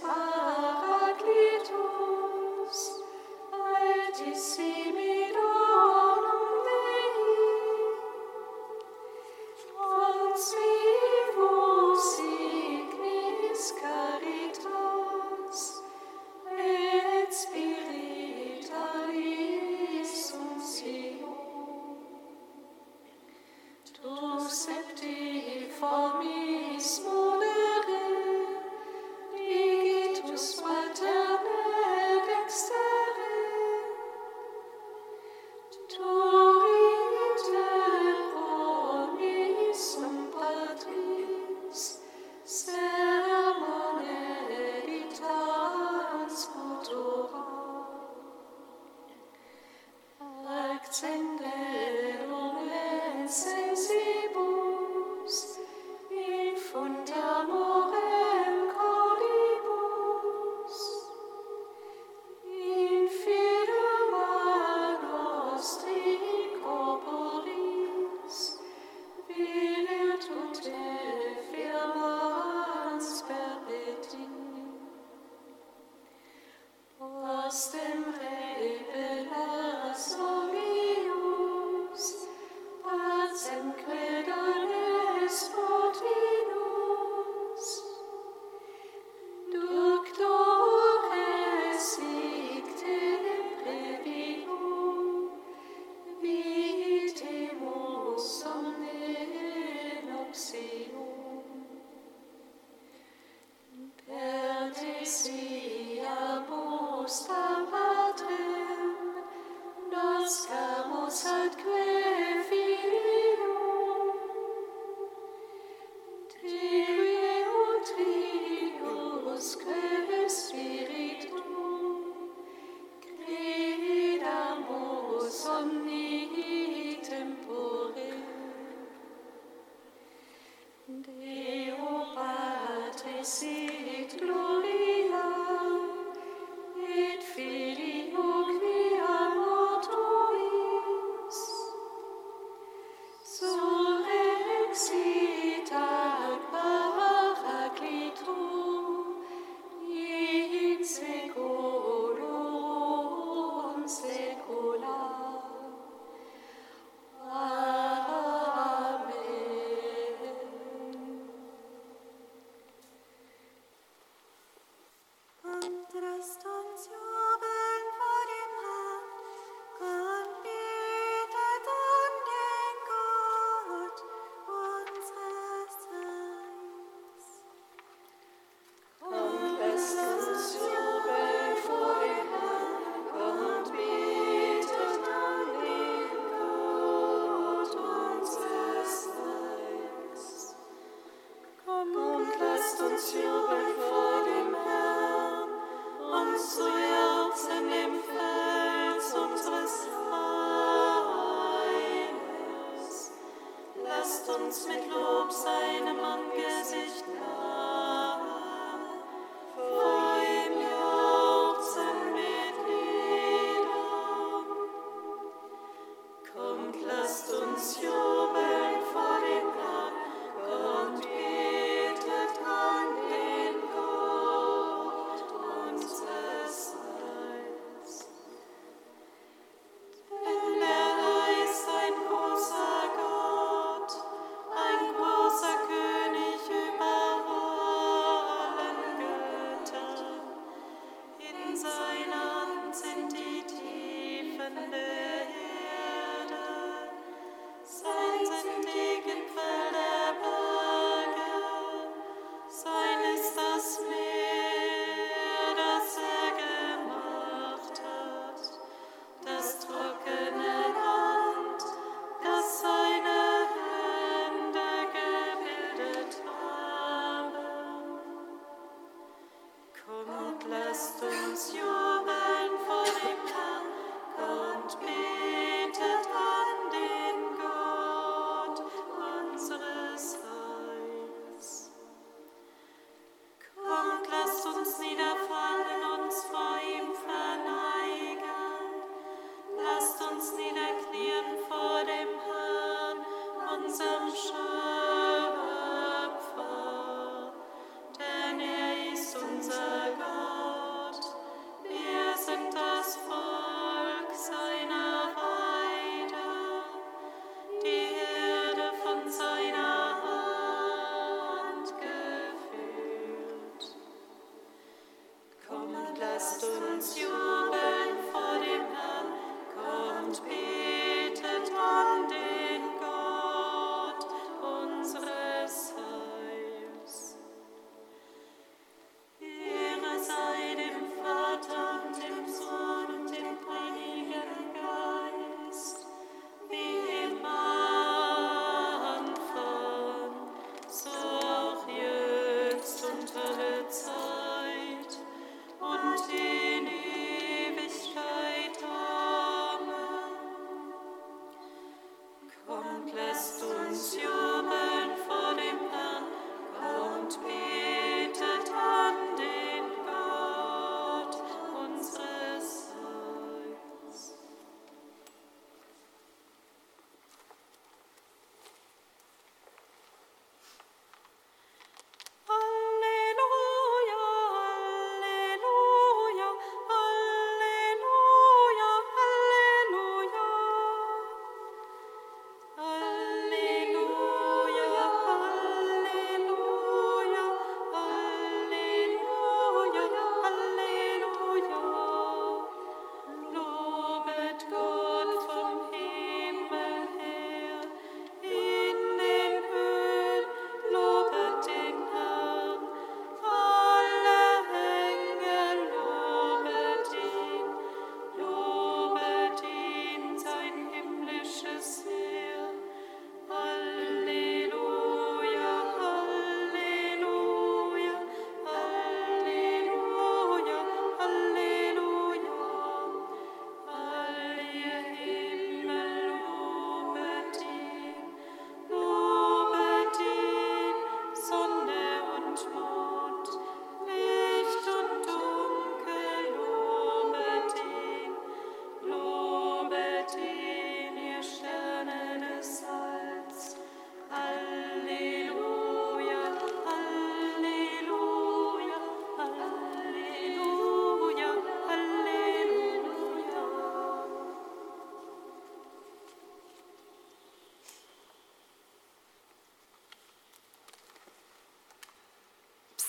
Christ.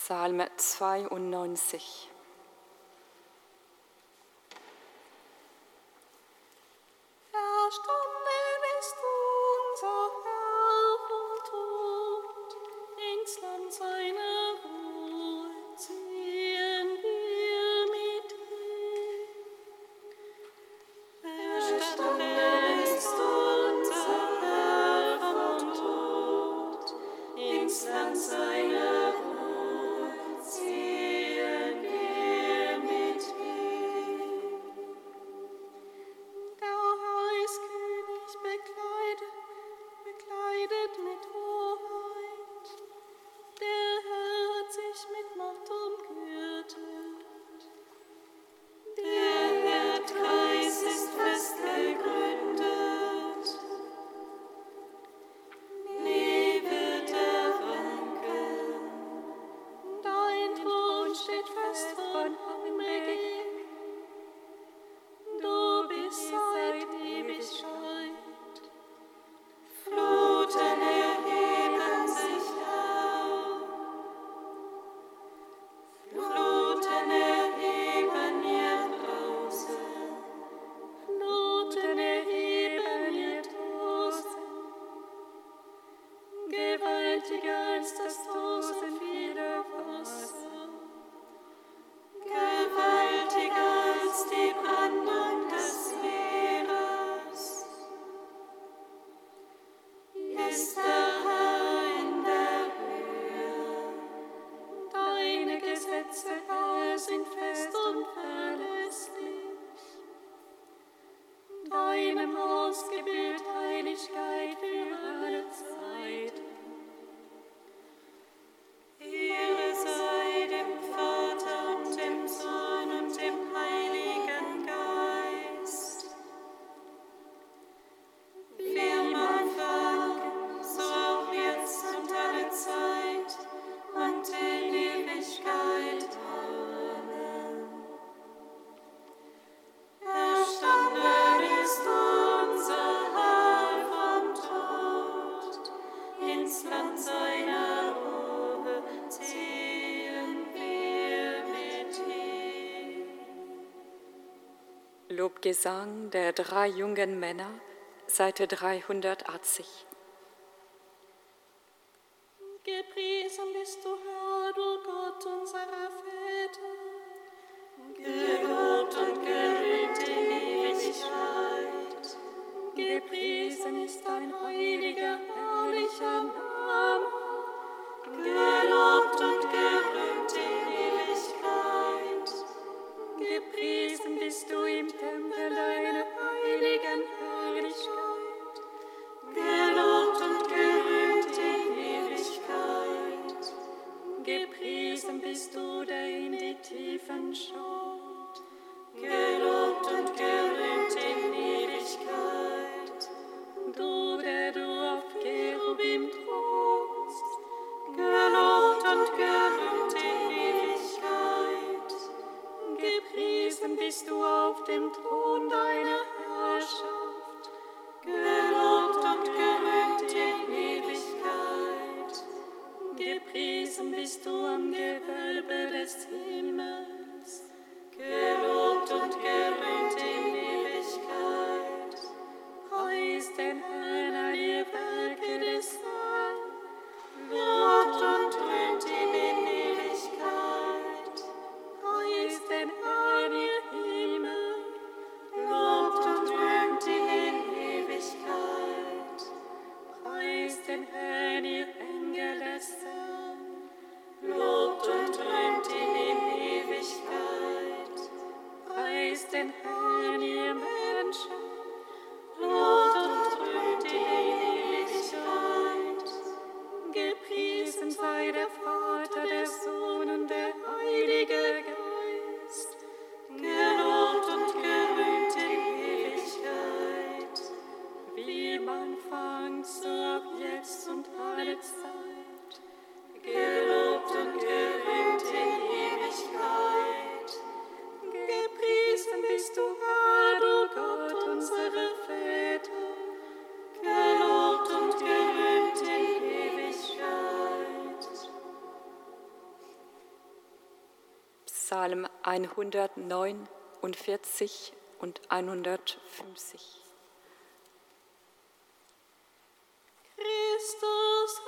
Psalm 92. Lobgesang der drei jungen Männer, Seite 380. Psalm 149 und 150. Christus.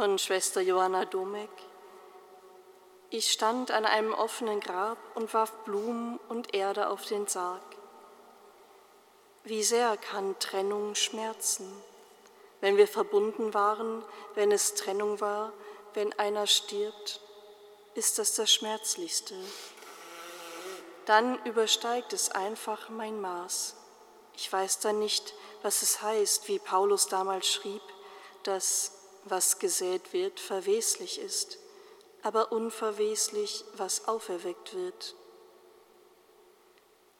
Von Schwester Johanna Domek. Ich stand an einem offenen Grab und warf Blumen und Erde auf den Sarg. Wie sehr kann Trennung schmerzen, wenn wir verbunden waren, wenn es Trennung war, wenn einer stirbt, ist das das Schmerzlichste. Dann übersteigt es einfach mein Maß. Ich weiß dann nicht, was es heißt, wie Paulus damals schrieb, dass was gesät wird, verweslich ist, aber unverweslich, was auferweckt wird.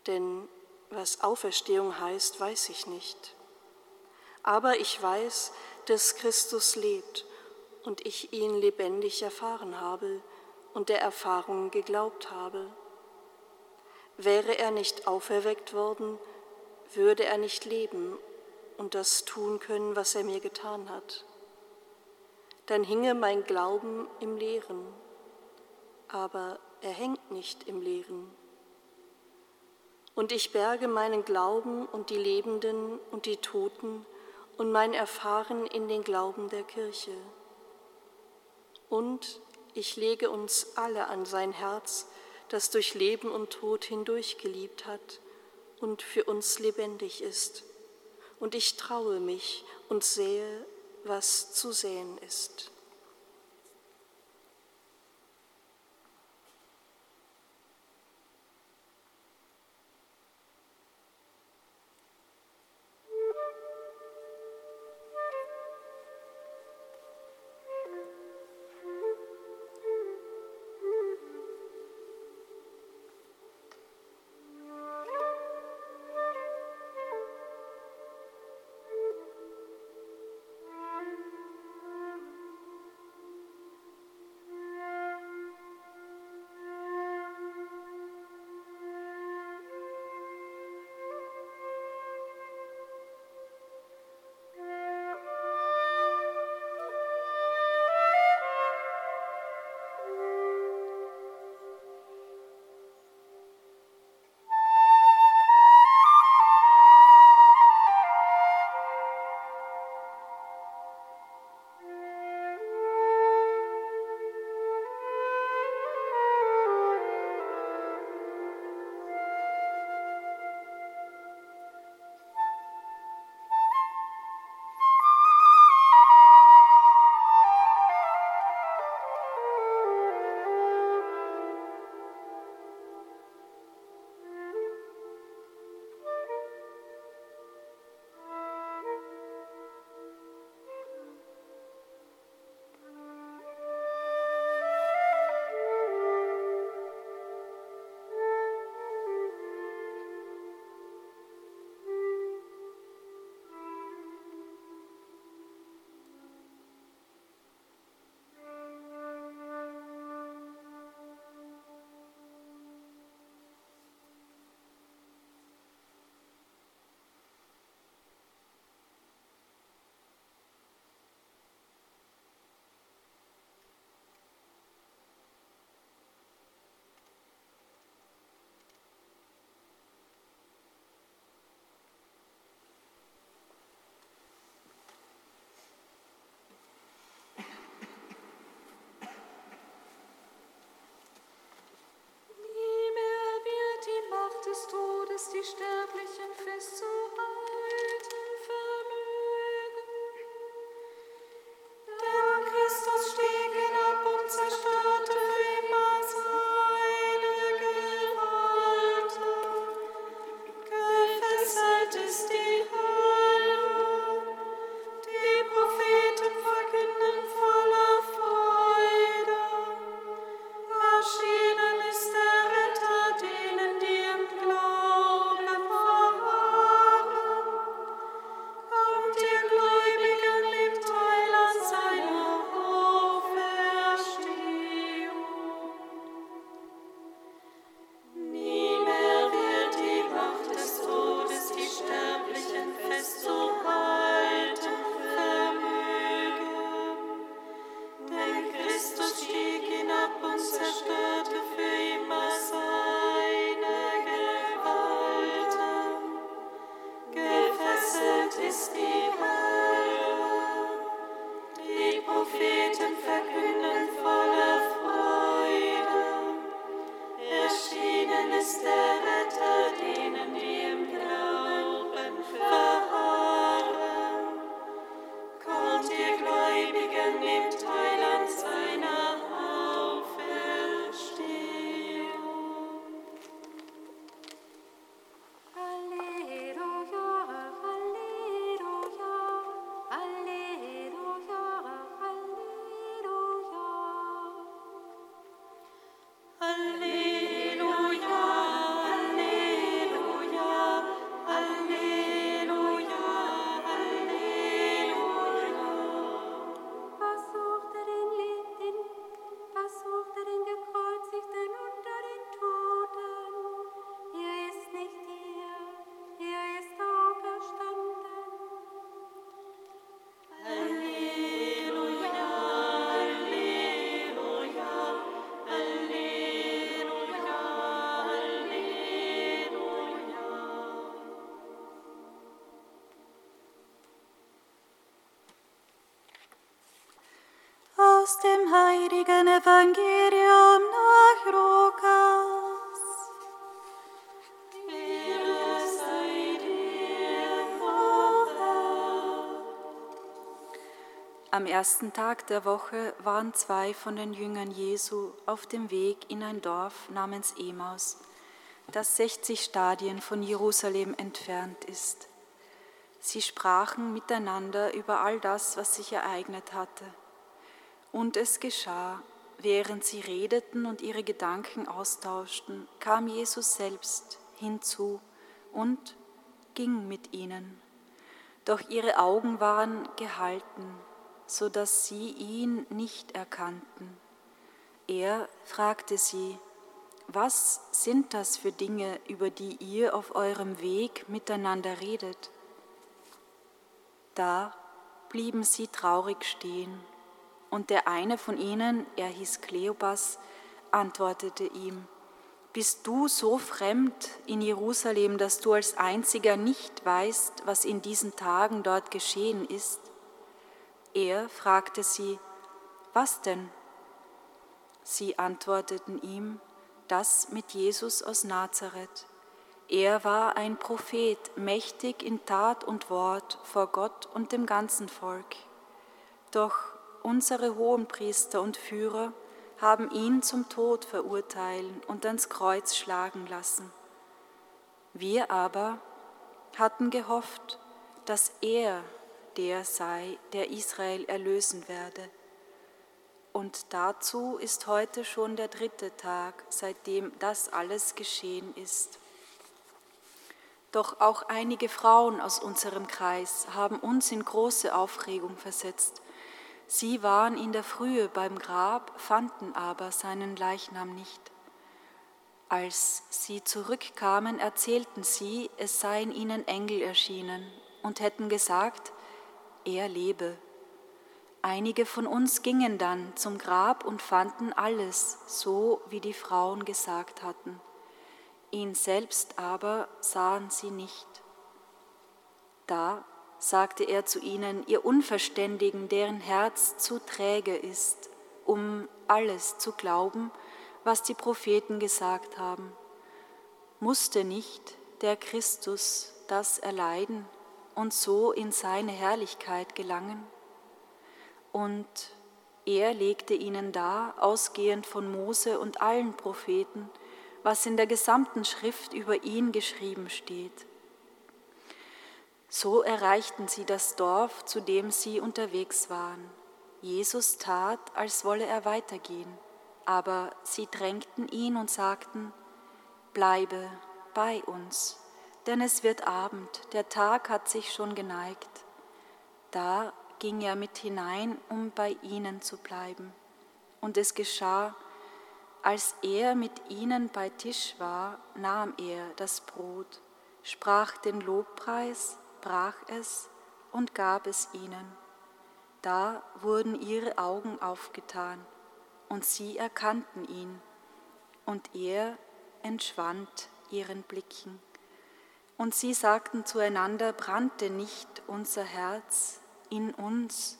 Denn was Auferstehung heißt, weiß ich nicht. Aber ich weiß, dass Christus lebt und ich ihn lebendig erfahren habe und der Erfahrung geglaubt habe. Wäre er nicht auferweckt worden, würde er nicht leben und das tun können, was er mir getan hat dann hinge mein Glauben im Leeren. Aber er hängt nicht im Leeren. Und ich berge meinen Glauben und die Lebenden und die Toten und mein Erfahren in den Glauben der Kirche. Und ich lege uns alle an sein Herz, das durch Leben und Tod hindurch geliebt hat und für uns lebendig ist. Und ich traue mich und sehe was zu sehen ist. die Sterblichen festzuhalten. Dem heiligen Evangelium nach Lukas. Ehre sei dir, Herr. Am ersten Tag der Woche waren zwei von den Jüngern Jesu auf dem Weg in ein Dorf namens Emaus, das 60 Stadien von Jerusalem entfernt ist. Sie sprachen miteinander über all das, was sich ereignet hatte. Und es geschah, während sie redeten und ihre Gedanken austauschten, kam Jesus selbst hinzu und ging mit ihnen. Doch ihre Augen waren gehalten, so dass sie ihn nicht erkannten. Er fragte sie, was sind das für Dinge, über die ihr auf eurem Weg miteinander redet? Da blieben sie traurig stehen, und der eine von ihnen, er hieß Kleopas, antwortete ihm, Bist du so fremd in Jerusalem, dass du als einziger nicht weißt, was in diesen Tagen dort geschehen ist? Er fragte sie, Was denn? Sie antworteten ihm, das mit Jesus aus Nazareth. Er war ein Prophet, mächtig in Tat und Wort vor Gott und dem ganzen Volk. Doch unsere Hohenpriester und Führer haben ihn zum Tod verurteilen und ans Kreuz schlagen lassen. Wir aber hatten gehofft, dass er der sei, der Israel erlösen werde. Und dazu ist heute schon der dritte Tag, seitdem das alles geschehen ist. Doch auch einige Frauen aus unserem Kreis haben uns in große Aufregung versetzt. Sie waren in der Frühe beim Grab, fanden aber seinen Leichnam nicht. Als sie zurückkamen, erzählten sie, es seien ihnen Engel erschienen und hätten gesagt, er lebe. Einige von uns gingen dann zum Grab und fanden alles so, wie die Frauen gesagt hatten. Ihn selbst aber sahen sie nicht. Da sagte er zu ihnen, ihr Unverständigen, deren Herz zu träge ist, um alles zu glauben, was die Propheten gesagt haben. Musste nicht der Christus das erleiden und so in seine Herrlichkeit gelangen? Und er legte ihnen dar, ausgehend von Mose und allen Propheten, was in der gesamten Schrift über ihn geschrieben steht. So erreichten sie das Dorf, zu dem sie unterwegs waren. Jesus tat, als wolle er weitergehen, aber sie drängten ihn und sagten, Bleibe bei uns, denn es wird Abend, der Tag hat sich schon geneigt. Da ging er mit hinein, um bei ihnen zu bleiben. Und es geschah, als er mit ihnen bei Tisch war, nahm er das Brot, sprach den Lobpreis, brach es und gab es ihnen. Da wurden ihre Augen aufgetan und sie erkannten ihn, und er entschwand ihren Blicken. Und sie sagten zueinander, brannte nicht unser Herz in uns,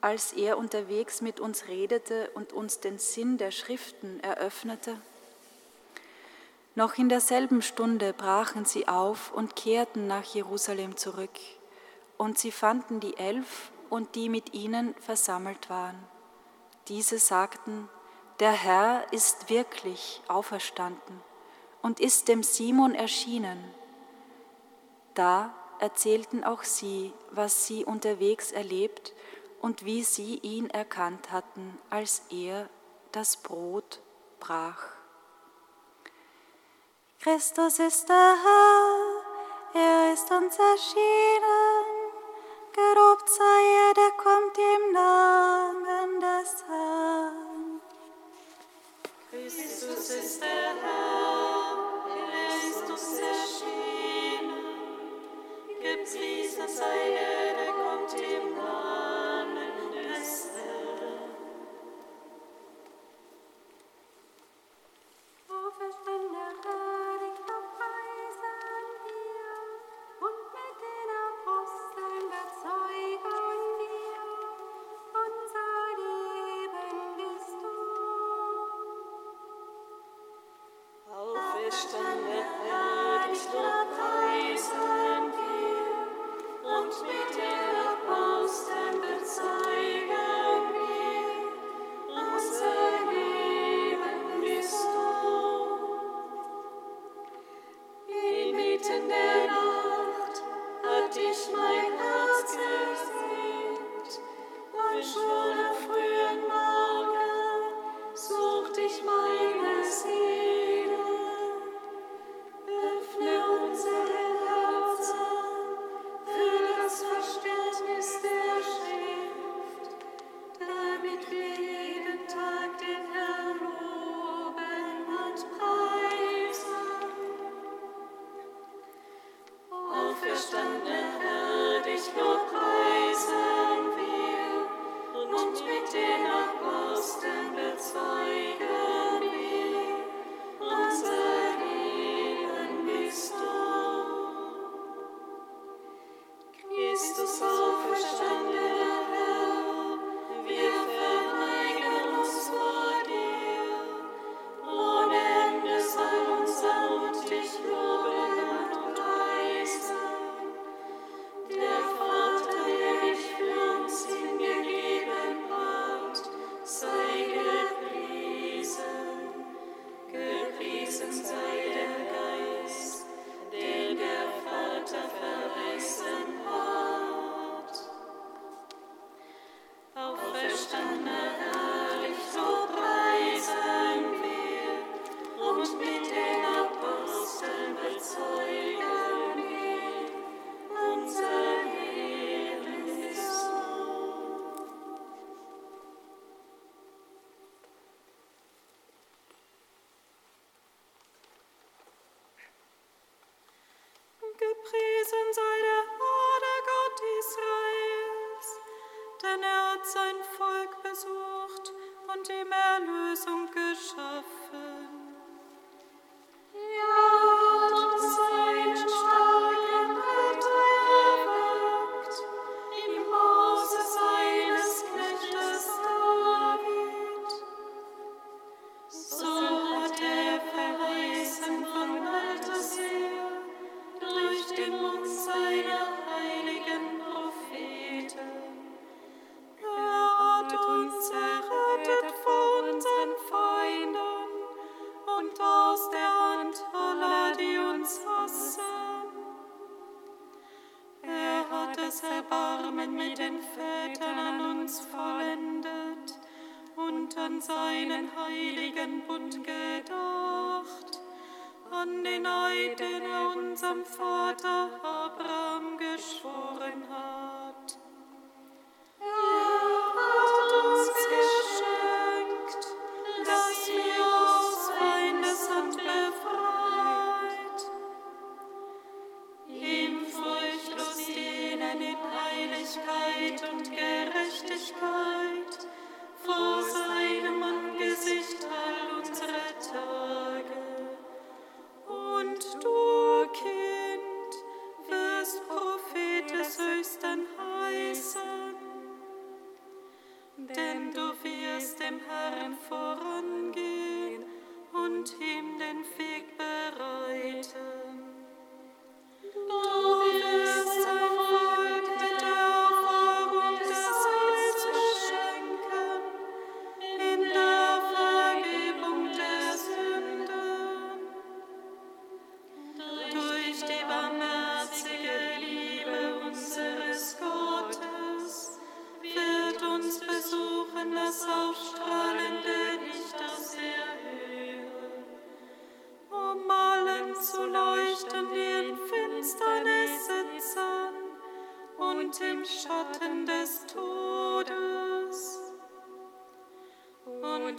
als er unterwegs mit uns redete und uns den Sinn der Schriften eröffnete? Noch in derselben Stunde brachen sie auf und kehrten nach Jerusalem zurück, und sie fanden die Elf und die mit ihnen versammelt waren. Diese sagten, der Herr ist wirklich auferstanden und ist dem Simon erschienen. Da erzählten auch sie, was sie unterwegs erlebt und wie sie ihn erkannt hatten, als er das Brot brach. Christus ist der Herr, er ist uns erschienen. Gelobt sei er, der kommt im Namen des Herrn. Christus ist der Herr, er ist uns erschienen. Gepriesen sei er, der kommt im Namen das Erbarmen mit den Vätern an uns vollendet und an seinen heiligen Bund gedacht, an den Eid, den er unserem Vater Abraham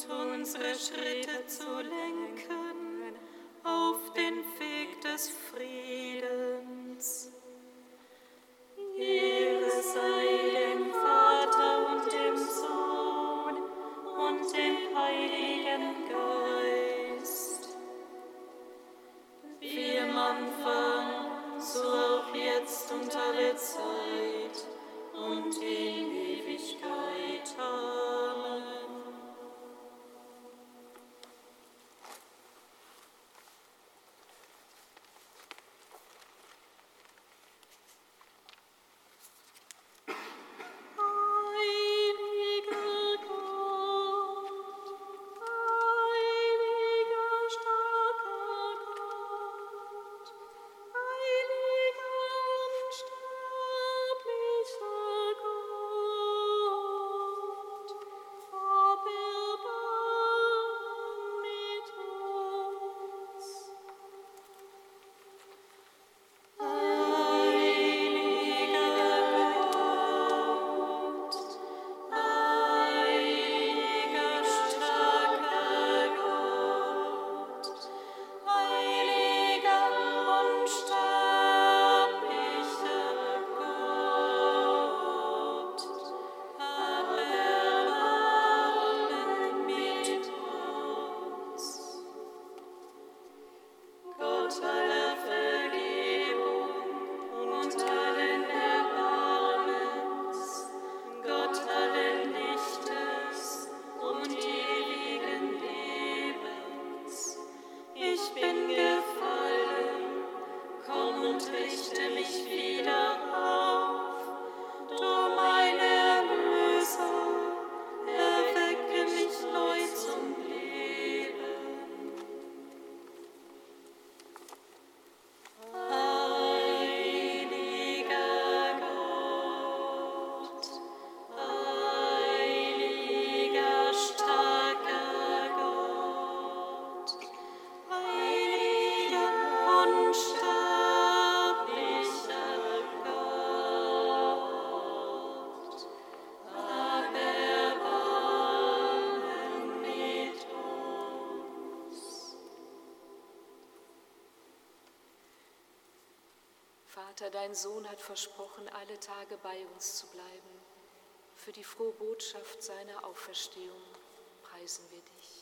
und unsere Schritte zu lenken. Dein Sohn hat versprochen, alle Tage bei uns zu bleiben. Für die frohe Botschaft seiner Auferstehung preisen wir dich.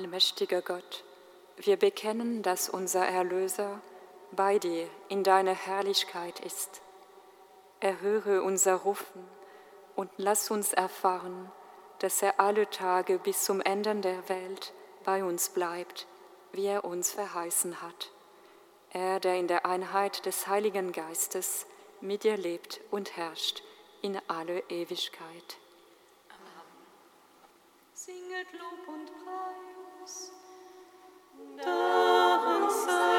Allmächtiger Gott, wir bekennen, dass unser Erlöser bei dir in deiner Herrlichkeit ist. Erhöre unser Rufen und lass uns erfahren, dass er alle Tage bis zum Ende der Welt bei uns bleibt, wie er uns verheißen hat. Er, der in der Einheit des Heiligen Geistes mit dir lebt und herrscht in alle Ewigkeit. Amen. Singet Lob und Preis. Darin sei